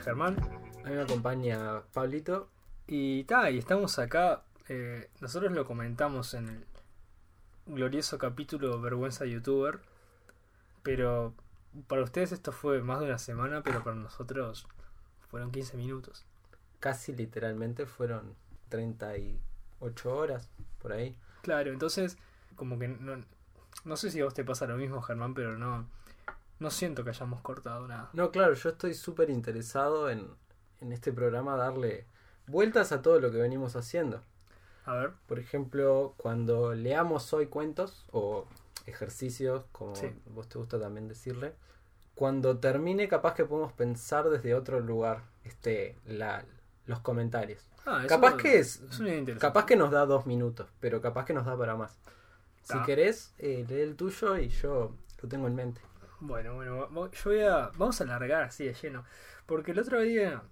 Germán. A mí me acompaña Pablito. Y ta, y estamos acá. eh, nosotros lo comentamos en el glorioso capítulo Vergüenza Youtuber. Pero para ustedes esto fue más de una semana, pero para nosotros fueron 15 minutos. Casi literalmente fueron 38 horas por ahí. Claro, entonces, como que no, no sé si a vos te pasa lo mismo, Germán, pero no, no siento que hayamos cortado nada. No, claro, yo estoy súper interesado en, en este programa darle vueltas a todo lo que venimos haciendo. A ver, Por ejemplo, cuando leamos hoy cuentos o ejercicios, como Sí. vos te gusta también decirle, cuando termine capaz que podemos pensar desde otro lugar este la, los comentarios. ah, eso Capaz que es, capaz que nos da dos minutos, pero capaz que nos da para más. Si querés, eh, lee el tuyo y yo lo tengo en mente. Bueno, bueno, yo voy a. Vamos a alargar así de lleno. Porque el otro día,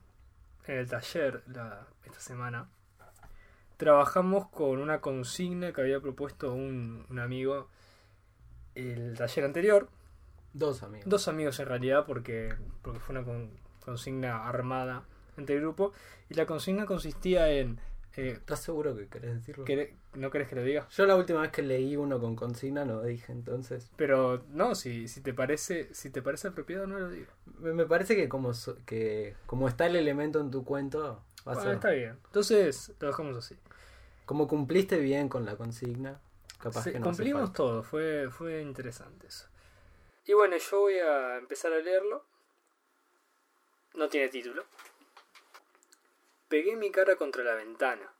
en el taller, la- esta semana, trabajamos con una consigna que había propuesto un, un amigo el taller anterior. Dos amigos. Dos amigos en realidad, porque, porque fue una con- consigna armada entre el grupo. Y la consigna consistía en. Eh, ¿Estás seguro que querés decirlo? ¿queré- ¿No querés que lo diga? Yo la última vez que leí uno con consigna no dije, entonces. Pero no, si, si te parece si te parece apropiado, no lo digo. Me, me parece que como, so- que como está el elemento en tu cuento, va a Bueno, ser- está bien. Entonces, lo dejamos así. como cumpliste bien con la consigna, capaz que no hace cumplimos falta. todo, fue, fue interesante eso. Y bueno, yo voy a empezar a leerlo. No tiene título. Pegué mi cara contra la ventana.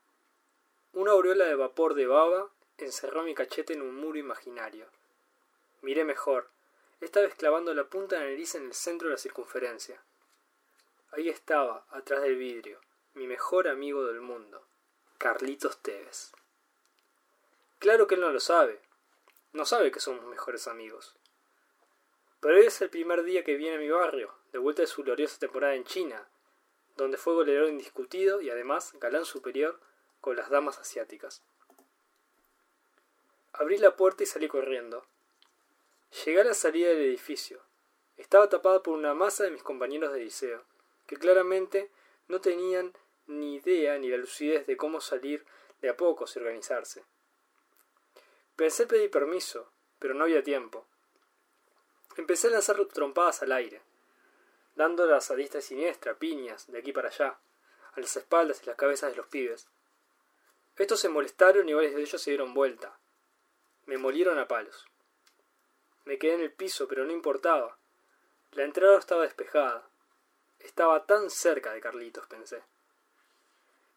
Una aureola de vapor de baba encerró mi cachete en un muro imaginario. Miré mejor, esta vez clavando la punta de la nariz en el centro de la circunferencia. Ahí estaba, atrás del vidrio, mi mejor amigo del mundo, Carlitos Tevez. Claro que él no lo sabe. No sabe que somos mejores amigos. Pero hoy es el primer día que viene a mi barrio, de vuelta de su gloriosa temporada en China, donde fue goleador indiscutido y además galán superior con las damas asiáticas. Abrí la puerta y salí corriendo. Llegué a la salida del edificio. Estaba tapada por una masa de mis compañeros de liceo, que claramente no tenían ni idea ni la lucidez de cómo salir de a pocos y organizarse. Pensé pedir permiso, pero no había tiempo. Empecé a lanzar trompadas al aire, dándolas a diestra y siniestra, piñas, de aquí para allá, a las espaldas y las cabezas de los pibes. Estos se molestaron y varios de ellos se dieron vuelta. Me molieron a palos. Me quedé en el piso, pero no importaba. La entrada estaba despejada. Estaba tan cerca de Carlitos, pensé.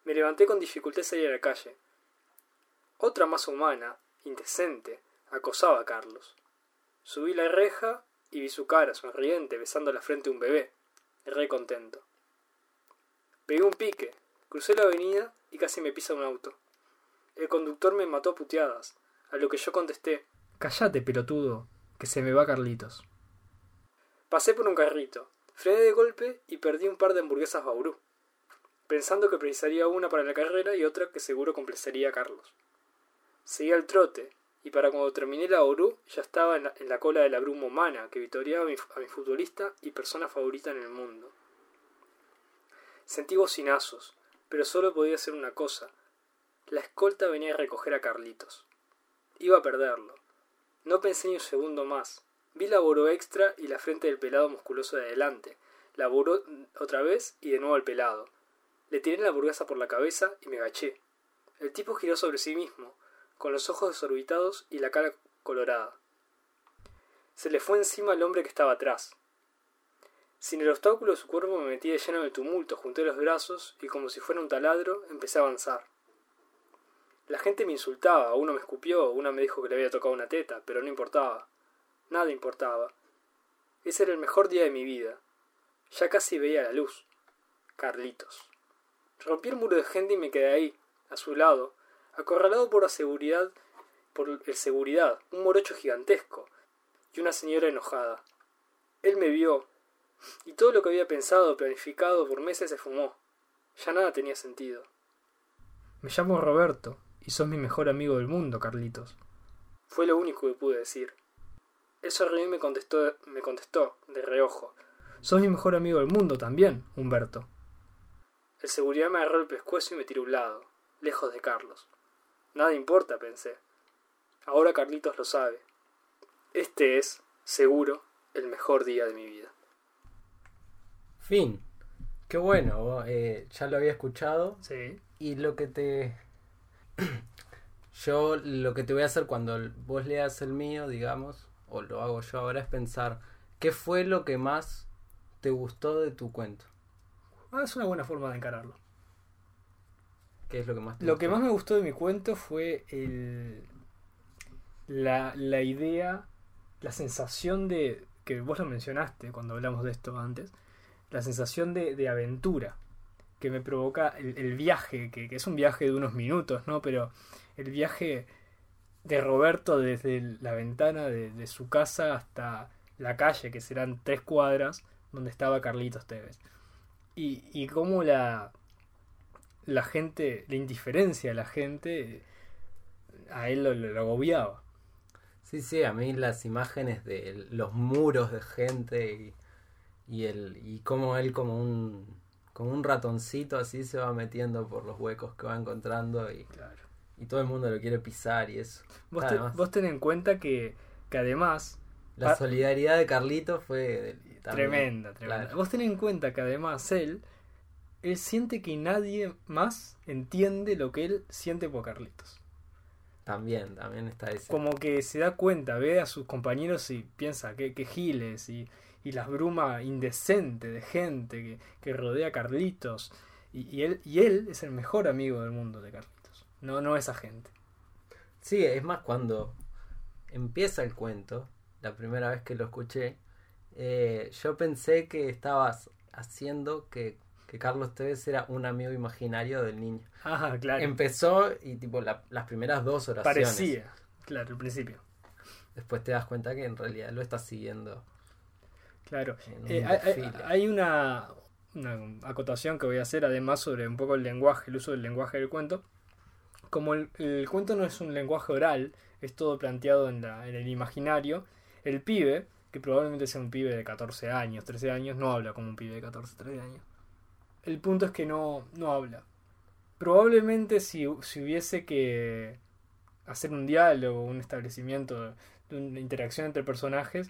Me levanté con dificultad salí a la calle. Otra más humana, indecente, acosaba a Carlos. Subí la reja y vi su cara sonriente besando la frente de un bebé, re contento. Pegué un pique, crucé la avenida y casi me pisa un auto. El conductor me mató a puteadas, a lo que yo contesté Cállate, pelotudo, que se me va Carlitos. Pasé por un carrito, frené de golpe y perdí un par de hamburguesas Bauru, pensando que precisaría una para la carrera y otra que seguro complacería a Carlos. Seguí al trote, y para cuando terminé la Bauru ya estaba en la, en la cola de la bruma humana que victoriaba a mi, a mi futbolista y persona favorita en el mundo. Sentí bocinazos, pero solo podía hacer una cosa. La escolta venía a recoger a Carlitos. Iba a perderlo. No pensé ni un segundo más. Vi la boró extra y la frente del pelado musculoso de adelante. La boró otra vez y de nuevo al pelado. Le tiré la hamburguesa por la cabeza y me agaché. El tipo giró sobre sí mismo, con los ojos desorbitados y la cara colorada. Se le fue encima al hombre que estaba atrás. Sin el obstáculo de su cuerpo me metí de lleno en el tumulto, junté los brazos y como si fuera un taladro empecé a avanzar. La gente me insultaba, uno me escupió, una me dijo que le había tocado una teta, pero no importaba. Nada importaba. Ese era el mejor día de mi vida. Ya casi veía la luz. Carlitos. Rompí el muro de gente y me quedé ahí, a su lado, acorralado por la seguridad, por seguridad, un morocho gigantesco y una señora enojada. Él me vio, y todo lo que había pensado, planificado por meses se fumó. Ya nada tenía sentido. Me llamo Roberto, y sos mi mejor amigo del mundo, Carlitos. Fue lo único que pude decir. Él sonrió y me contestó, me contestó, de reojo. Sos mi mejor amigo del mundo también, Humberto. El seguridad me agarró el pescuezo y me tiró a un lado, lejos de Carlos. Nada importa, pensé. Ahora Carlitos lo sabe. Este es, seguro, el mejor día de mi vida. Fin. Qué bueno, eh, ya lo había escuchado. Sí. Y lo que te... yo lo que te voy a hacer cuando vos leas el mío, digamos, o lo hago yo ahora, es pensar, ¿qué fue lo que más te gustó de tu cuento? Ah, es una buena forma de encararlo. ¿Qué es lo que más te Lo gustó? que más me gustó de mi cuento fue el, la, la idea, la sensación de, que vos lo mencionaste cuando hablamos de esto antes, la sensación de, de aventura que me provoca el, viaje, que, es un viaje de unos minutos, ¿no? Pero el viaje de Roberto desde la ventana de, su casa hasta la calle, que serán tres cuadras, donde estaba Carlitos Tevez. Y, y cómo la, la gente, la indiferencia de la gente a él lo, lo agobiaba. Sí, sí, a mí las imágenes de los muros de gente y, y, el, y cómo él como un, como un ratoncito así se va metiendo por los huecos que va encontrando y, Claro. y todo el mundo lo quiere pisar y eso. Vos, te- vos ten en cuenta que, que además la Ah. solidaridad de Carlitos fue Tremenda, tremenda. claro. Vos ten en cuenta que además él, él siente que nadie más entiende lo que él siente por Carlitos. También, también está ese. Como que se da cuenta, ve a sus compañeros y piensa que, que giles y, y la bruma indecente de gente que, que rodea a Carlitos. Y, y él, y él es el mejor amigo del mundo de Carlitos. No, no esa gente. Sí, es más, cuando empieza el cuento, la primera vez que lo escuché, eh, yo pensé que estabas haciendo que, que Carlos Tevez era un amigo imaginario del niño. Ah, claro. Empezó y tipo la- las primeras dos oraciones. Parecía, claro, al principio. Después te das cuenta que en realidad lo estás siguiendo. Claro. Un Eh, hay, una, una acotación que voy a hacer además sobre un poco el lenguaje, el uso del lenguaje del cuento. Como el, el cuento no es un lenguaje oral, es todo planteado en, la, en el imaginario, el pibe, que probablemente sea un pibe de 14 años, 13 años, no habla como un pibe de 14, 13 años. El punto es que no, no habla. Probablemente si, si hubiese que hacer un diálogo, un establecimiento una interacción entre personajes,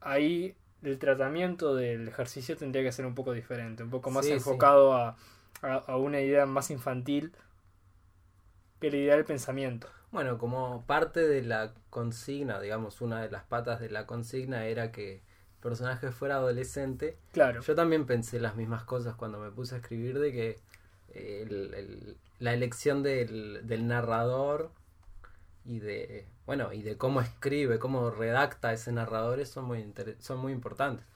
ahí el tratamiento del ejercicio tendría que ser un poco diferente, un poco más Sí, sí. enfocado a, a, a una idea más infantil que la idea del pensamiento. Bueno, como parte de la consigna, digamos, una de las patas de la consigna era que el personaje fuera adolescente. Claro, Yo también pensé las mismas cosas cuando me puse a escribir de que el- el- la elección del, del narrador y de bueno y de cómo escribe, cómo redacta ese narrador son muy son muy importantes.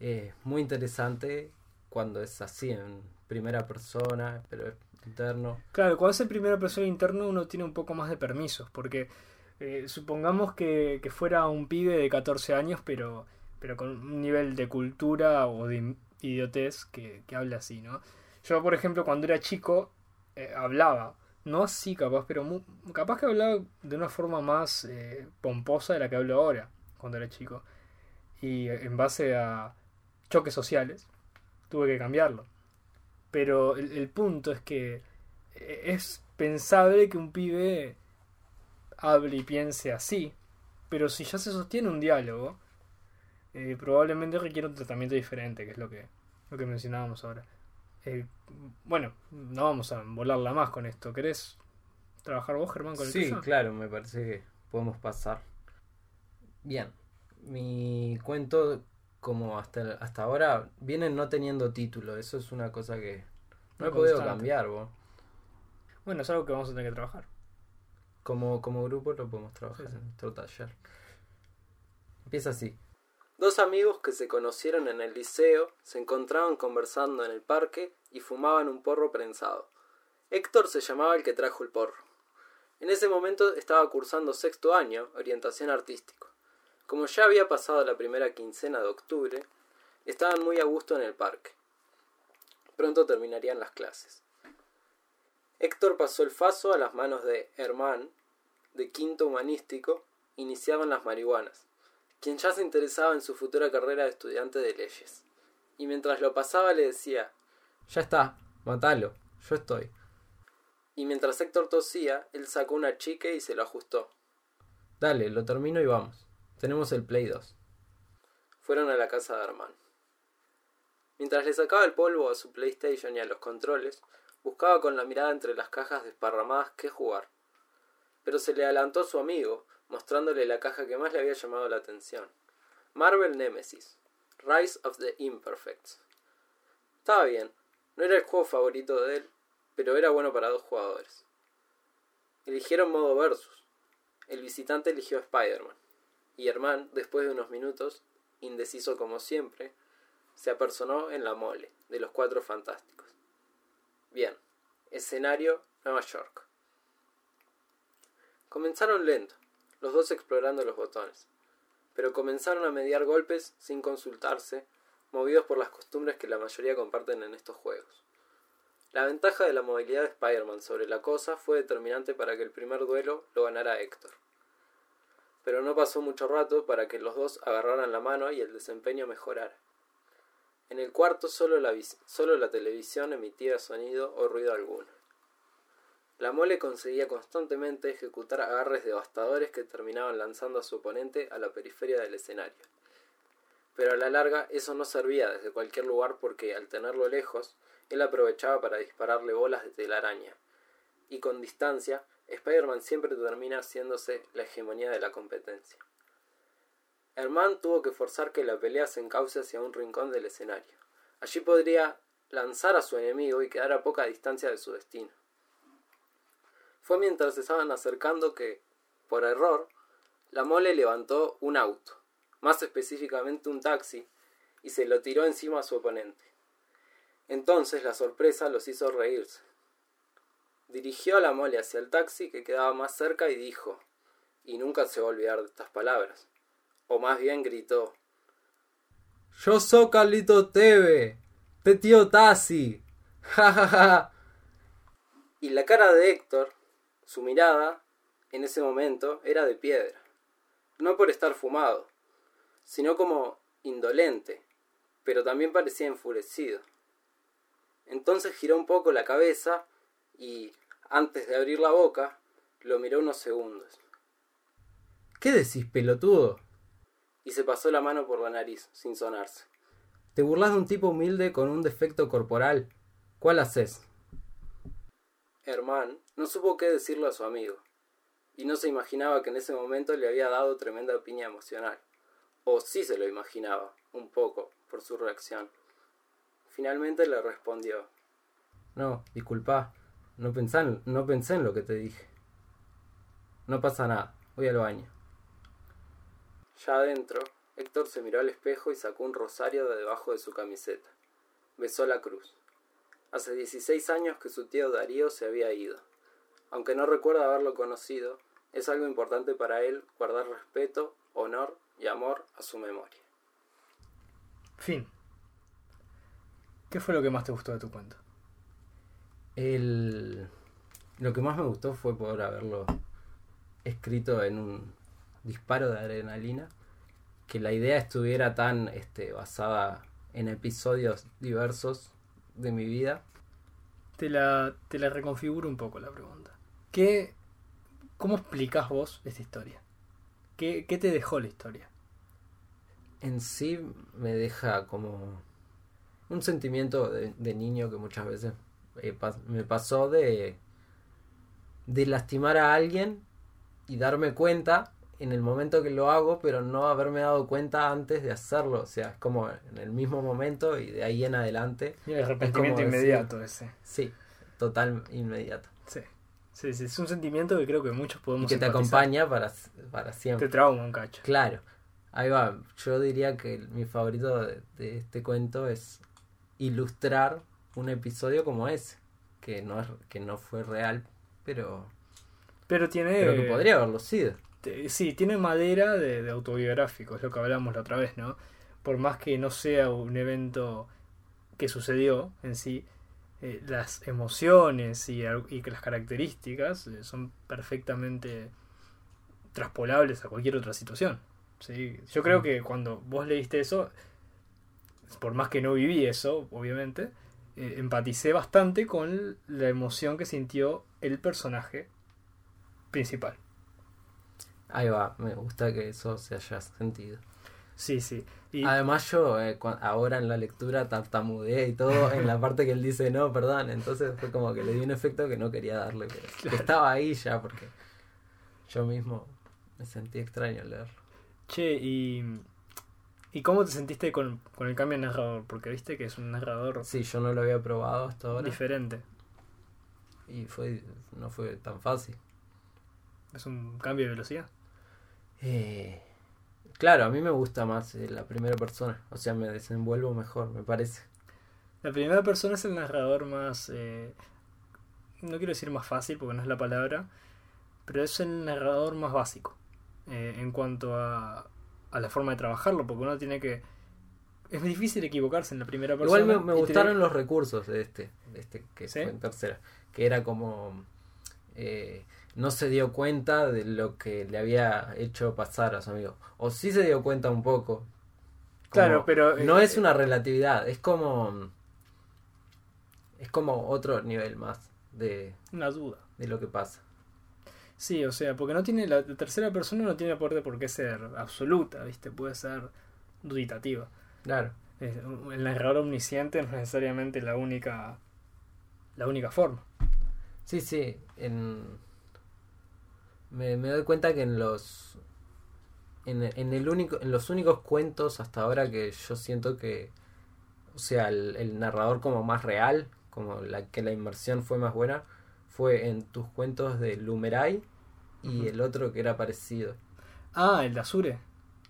Es muy interesante cuando es así en primera persona, pero es interno. claro, cuando es en primera persona interno uno tiene un poco más de permisos, porque eh, supongamos que, que fuera un pibe de 14 años, pero, pero con un nivel de cultura o de idiotez que, que habla así, ¿no? Yo, por ejemplo, cuando era chico, eh, hablaba, no así capaz, pero capaz que hablaba de una forma más eh, pomposa de la que hablo ahora, cuando era chico. Y eh, en base a choques sociales, tuve que cambiarlo. Pero el, el punto es que eh, es pensable que un pibe hable y piense así, pero si ya se sostiene un diálogo, eh, probablemente requiere un tratamiento diferente, que es lo que, lo que mencionábamos ahora. Eh, bueno, no vamos a volarla más con esto. ¿Querés trabajar vos, Germán, con el Sí, tuyo? claro, me parece que podemos pasar. Bien, mi cuento, como hasta, hasta ahora, viene no teniendo título. Eso es una cosa que no he Una podido cambiar. vos. Bueno, es algo que vamos a tener que trabajar. Como, como grupo lo podemos trabajar Sí, sí. en nuestro taller. Empieza así. Dos amigos que se conocieron en el liceo se encontraban conversando en el parque y fumaban un porro prensado. Héctor se llamaba el que trajo el porro. En ese momento estaba cursando sexto año, orientación artístico. Como ya había pasado la primera quincena de octubre, estaban muy a gusto en el parque. Pronto terminarían las clases. Héctor pasó el faso a las manos de Herman, de quinto humanístico, iniciaban las marihuanas quien ya se interesaba en su futura carrera de estudiante de leyes. Y mientras lo pasaba le decía Ya está, matalo, yo estoy. Y mientras Héctor tosía, él sacó una chique y se lo ajustó. Dale, lo termino y vamos. Tenemos el Play 2. Fueron a la casa de Armand. Mientras le sacaba el polvo a su PlayStation y a los controles, buscaba con la mirada entre las cajas desparramadas qué jugar. Pero se le adelantó su amigo, mostrándole la caja que más le había llamado la atención. Marvel Nemesis, Rise of the Imperfects. Estaba bien, no era el juego favorito de él, pero era bueno para dos jugadores. Eligieron modo versus. El visitante eligió a Spider-Man, y Herman, después de unos minutos, indeciso como siempre, se apersonó en la mole de los cuatro fantásticos. Bien, escenario Nueva York. Comenzaron lento, los dos explorando los botones. Pero comenzaron a mediar golpes sin consultarse, movidos por las costumbres que la mayoría comparten en estos juegos. La ventaja de la movilidad de Spider-Man sobre la cosa fue determinante para que el primer duelo lo ganara Héctor. Pero no pasó mucho rato para que los dos agarraran la mano y el desempeño mejorara. En el cuarto solo la, solo la televisión emitía sonido o ruido alguno. La mole conseguía constantemente ejecutar agarres devastadores que terminaban lanzando a su oponente a la periferia del escenario. Pero a la larga eso no servía desde cualquier lugar porque, al tenerlo lejos, él aprovechaba para dispararle bolas de telaraña. Y con distancia, Spider-Man siempre termina haciéndose la hegemonía de la competencia. Herman tuvo que forzar que la pelea se encauce hacia un rincón del escenario. Allí podría lanzar a su enemigo y quedar a poca distancia de su destino. Fue mientras se estaban acercando que, por error, la mole levantó un auto, más específicamente un taxi, y se lo tiró encima a su oponente. Entonces la sorpresa los hizo reírse. Dirigió a la mole hacia el taxi que quedaba más cerca y dijo, y nunca se va a olvidar de estas palabras, o más bien gritó, Yo soy Carlito Teve, te tío Tassi, ja ja ja. Y la cara de Héctor su mirada, en ese momento, era de piedra, no por estar fumado, sino como indolente, pero también parecía enfurecido. Entonces giró un poco la cabeza y, antes de abrir la boca, lo miró unos segundos. ¿Qué decís, pelotudo? Y se pasó la mano por la nariz, sin sonarse. Te burlas de un tipo humilde con un defecto corporal. ¿Cuál haces? Herman no supo qué decirle a su amigo, y no se imaginaba que en ese momento le había dado tremenda piña emocional. O sí se lo imaginaba, un poco, por su reacción. Finalmente le respondió. No, disculpa, no pensé, en, no pensé en lo que te dije. No pasa nada, voy al baño. Ya adentro, Héctor se miró al espejo y sacó un rosario de debajo de su camiseta. Besó la cruz. Hace 16 años que su tío Darío se había ido. Aunque no recuerda haberlo conocido, es algo importante para él guardar respeto, honor y amor a su memoria. Fin. ¿Qué fue lo que más te gustó de tu cuento? El... Lo que más me gustó fue poder haberlo escrito en un disparo de adrenalina, que la idea estuviera tan este, basada en episodios diversos de mi vida. Te la, te la reconfiguro un poco la pregunta. ¿Qué, ¿Cómo explicas vos esta historia? ¿Qué, ¿Qué te dejó la historia? En sí me deja como un sentimiento de, de niño que muchas veces eh, me pasó de, de lastimar a alguien y darme cuenta en el momento que lo hago, pero no haberme dado cuenta antes de hacerlo. O sea, es como en el mismo momento y de ahí en adelante. Y el arrepentimiento inmediato ese. Sí, total inmediato. Sí. Sí, sí, es un sentimiento que creo que muchos podemos y que te acompaña para, para siempre. Te trauma un cacho. Claro. Ahí va, yo diría que mi favorito de, de este cuento es ilustrar un episodio como ese, que no es, que no fue real, pero, Pero tiene. pero que podría haberlo sido. Te- Sí, tiene madera de, de autobiográfico, es lo que hablamos la otra vez, ¿no? Por más que no sea un evento que sucedió en sí, eh, las emociones y, y las características eh, son perfectamente traspolables a cualquier otra situación. ¿sí? Yo creo que cuando vos leíste eso, por más que no viví eso, obviamente, eh, empaticé bastante con la emoción que sintió el personaje principal. Ahí va, me gusta que eso se haya sentido. Sí, sí. Y, Además yo eh, ahora en la lectura tartamudeé y todo en la parte que él dice no, perdón, entonces fue como que le di un efecto que no quería darle, pero que Claro. estaba ahí ya porque yo mismo me sentí extraño al leerlo. che, y, ¿y cómo te sentiste con, con el cambio de narrador? Porque viste que es un narrador Sí, yo no lo había probado hasta ahora diferente. y fue no fue tan fácil. Es un cambio de velocidad. Eh, claro, a mí me gusta más eh, la primera persona, o sea, me desenvuelvo mejor, me parece. La primera persona es el narrador más... eh, no quiero decir más fácil porque no es la palabra, pero es el narrador más básico eh, en cuanto a, a la forma de trabajarlo, porque uno tiene que... Es difícil equivocarse en la primera persona. Igual me, gustaron los recursos de este, de este que ¿Sí? fue en tercera, que era como eh, no se dio cuenta de lo que le había hecho pasar a su amigo, o sí se dio cuenta un poco. Como- Claro, pero, no eh, es una relatividad, es como es como otro nivel más de, Una duda. de lo que pasa. Sí, o sea, porque no tiene la tercera persona no tiene por por qué ser absoluta, ¿viste? Puede ser duditativa. Claro. Eh, El narrador omnisciente no es necesariamente la única la única forma. Sí, sí. En... Me, me doy cuenta que en los. En, en el único, en los únicos cuentos hasta ahora que yo siento que. O sea, el, el narrador como más real, como la que la inmersión fue más buena, fue en tus cuentos de Lumeray y el otro que era parecido. Ah, el de Azure.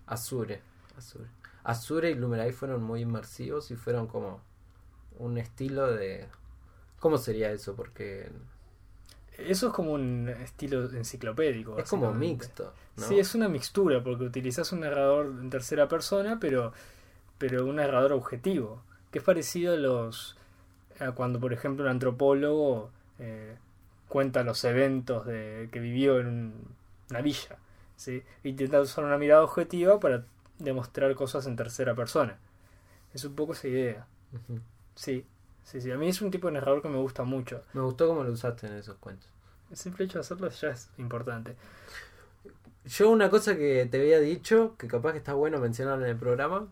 Azure. Azure. Azure y Lumeray fueron muy inmersivos y fueron como un estilo de. ¿Cómo sería eso? Porque Eso es como un estilo enciclopédico. es como mixto. ¿no? Sí, es una mixtura, porque utilizas un narrador en tercera persona, pero, pero un narrador objetivo, que es parecido a los a cuando, por ejemplo, un antropólogo eh, cuenta los eventos de, que vivió en un- una villa, ¿sí? intenta usar una mirada objetiva para demostrar cosas en tercera persona. Es un poco esa idea. Sí, sí, sí. A mí es un tipo de narrador que me gusta mucho. Me gustó cómo lo usaste en esos cuentos. El simple hecho de hacerlo ya es importante. Yo una cosa que te había dicho, que capaz que está bueno mencionar en el programa,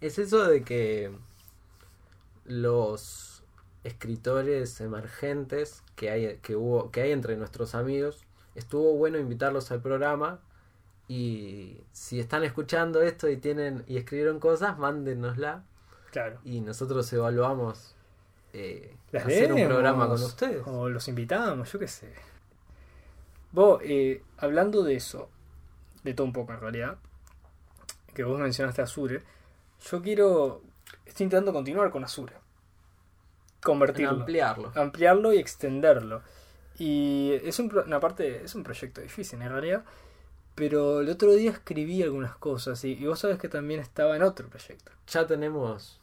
es eso de que los escritores emergentes que hay, que hubo, que hay entre nuestros amigos, estuvo bueno invitarlos al programa y si están escuchando esto y tienen y escribieron cosas, mándenosla Claro. y nosotros evaluamos eh, Las hacer un leemos, programa con ustedes. O los invitamos, yo qué sé. Vos, eh, hablando de eso, de todo un poco en realidad, que vos mencionaste Azure, yo quiero. Estoy intentando continuar con Azure. Convertirlo. ampliarlo. ampliarlo y extenderlo. Y es un, una parte, es un proyecto difícil en realidad. Pero el otro día escribí algunas cosas y, y vos sabés que también estaba en otro proyecto. Ya tenemos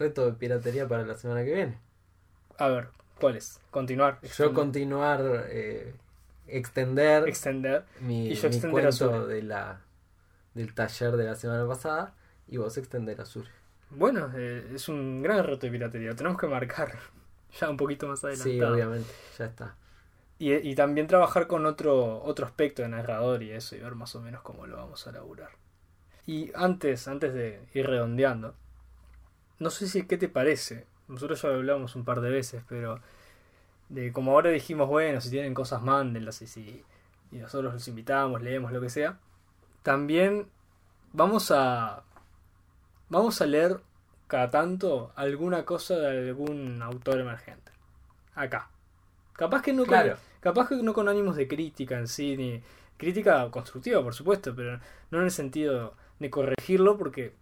reto de piratería para la semana que viene. A ver, ¿cuál es? Continuar. Yo continuar, eh, extender extender. mi, y yo mi cuento de la, del taller de la semana pasada y vos extender Azure. Bueno, eh, es un gran reto de piratería. Lo tenemos que marcar ya un poquito más adelantado. Sí, obviamente, ya está. Y, y también trabajar con otro, otro aspecto de narrador y eso, y ver más o menos cómo lo vamos a laburar. Y antes, antes de ir redondeando, no sé si qué te parece. Nosotros ya lo hablamos un par de veces, pero de como ahora dijimos, bueno, si tienen cosas, mándenlas y si y nosotros los invitamos, leemos lo que sea. También vamos a vamos a leer cada tanto alguna cosa de algún autor emergente. Acá. Capaz que no con- Claro. capaz que no con ánimos de crítica en sí, ni crítica constructiva, por supuesto, pero no en el sentido de corregirlo porque,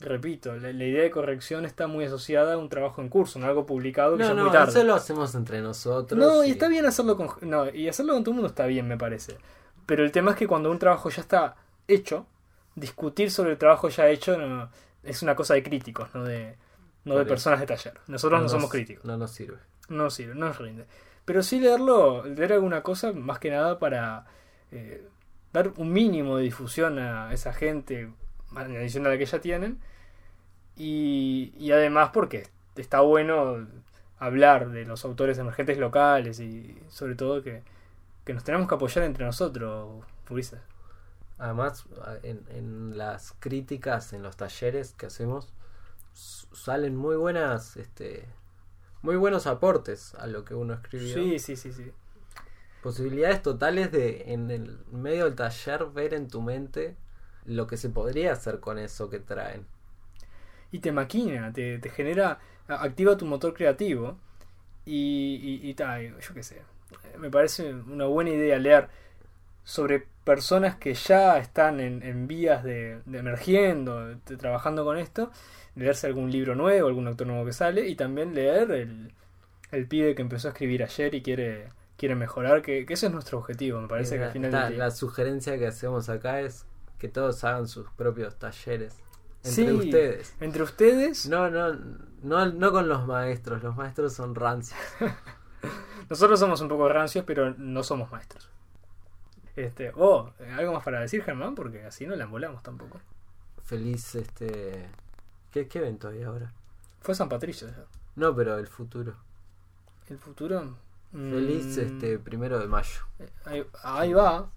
repito, la, la idea de corrección está muy asociada a un trabajo en curso, no algo publicado que No, ya no, muy tarde. eso lo hacemos entre nosotros. No, y y- está bien hacerlo con. No, y hacerlo con todo el mundo está bien, me parece. Pero el tema es que cuando un trabajo ya está hecho, discutir sobre el trabajo ya hecho no, es una cosa de críticos, no de, no de personas de taller. Nosotros no, nos- somos críticos. No nos sirve. No sirve, no nos rinde. Pero sí leerlo, leer alguna cosa, más que nada para eh, dar un mínimo de difusión a esa gente, en adición a la que ya tienen. Y, y además porque está bueno hablar de los autores emergentes locales y sobre todo que, que nos tenemos que apoyar entre nosotros, Ulises. Además, en, en las críticas, en los talleres que hacemos, salen muy buenas, este, muy buenos aportes a lo que uno escribió. Sí, sí, sí, sí. Posibilidades totales de, en el medio del taller, ver en tu mente lo que se podría hacer con eso que traen. y te maquina, te, te genera, activa tu motor creativo y, y, y ta, yo qué sé, me parece una buena idea leer sobre personas que ya están en, en vías de, de emergiendo, de- trabajando con esto, leerse algún libro nuevo, algún autor nuevo que sale y también leer el, el pibe que empezó a escribir ayer y quiere, quiere mejorar, que, que ese es nuestro objetivo, me parece que al final la, la sugerencia que hacemos acá es que todos hagan sus propios talleres entre Sí, ustedes. Entre ustedes, No, no, no, no con los maestros. Los maestros son rancios. Nosotros somos un poco rancios, pero no somos maestros. Este, oh, algo más para decir, Germán, porque así no la embolamos tampoco. Feliz, este. ¿Qué, qué evento hay ahora? Fue San Patricio ya. No, pero el futuro. El futuro. mm, Feliz, este, primero de mayo. Ahí, ahí va.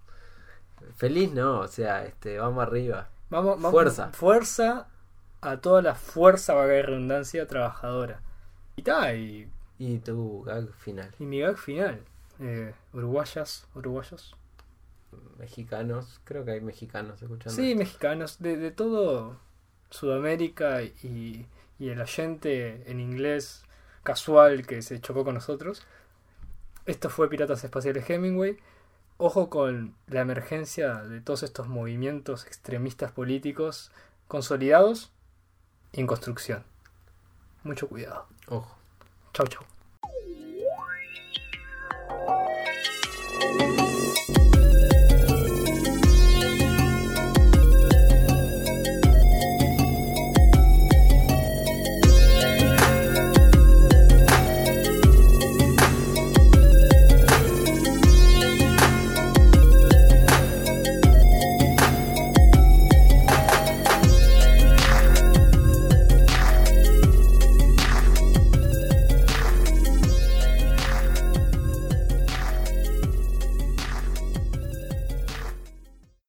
Feliz no, o sea, este, vamos arriba. Vamos, vamos- Fuerza. Fuerza a toda la fuerza, vaga de redundancia, trabajadora. Y ta, y, Y tu gag final. y mi gag final. Eh, uruguayas, uruguayos. Mexicanos, creo que hay mexicanos escuchando. Sí, esto. mexicanos, de, de todo Sudamérica y, y el oyente en inglés casual que se chocó con nosotros. Esto fue Piratas Espaciales Hemingway. Ojo con la emergencia de todos estos movimientos extremistas políticos consolidados y en construcción. Mucho cuidado. Ojo. Chau, chau.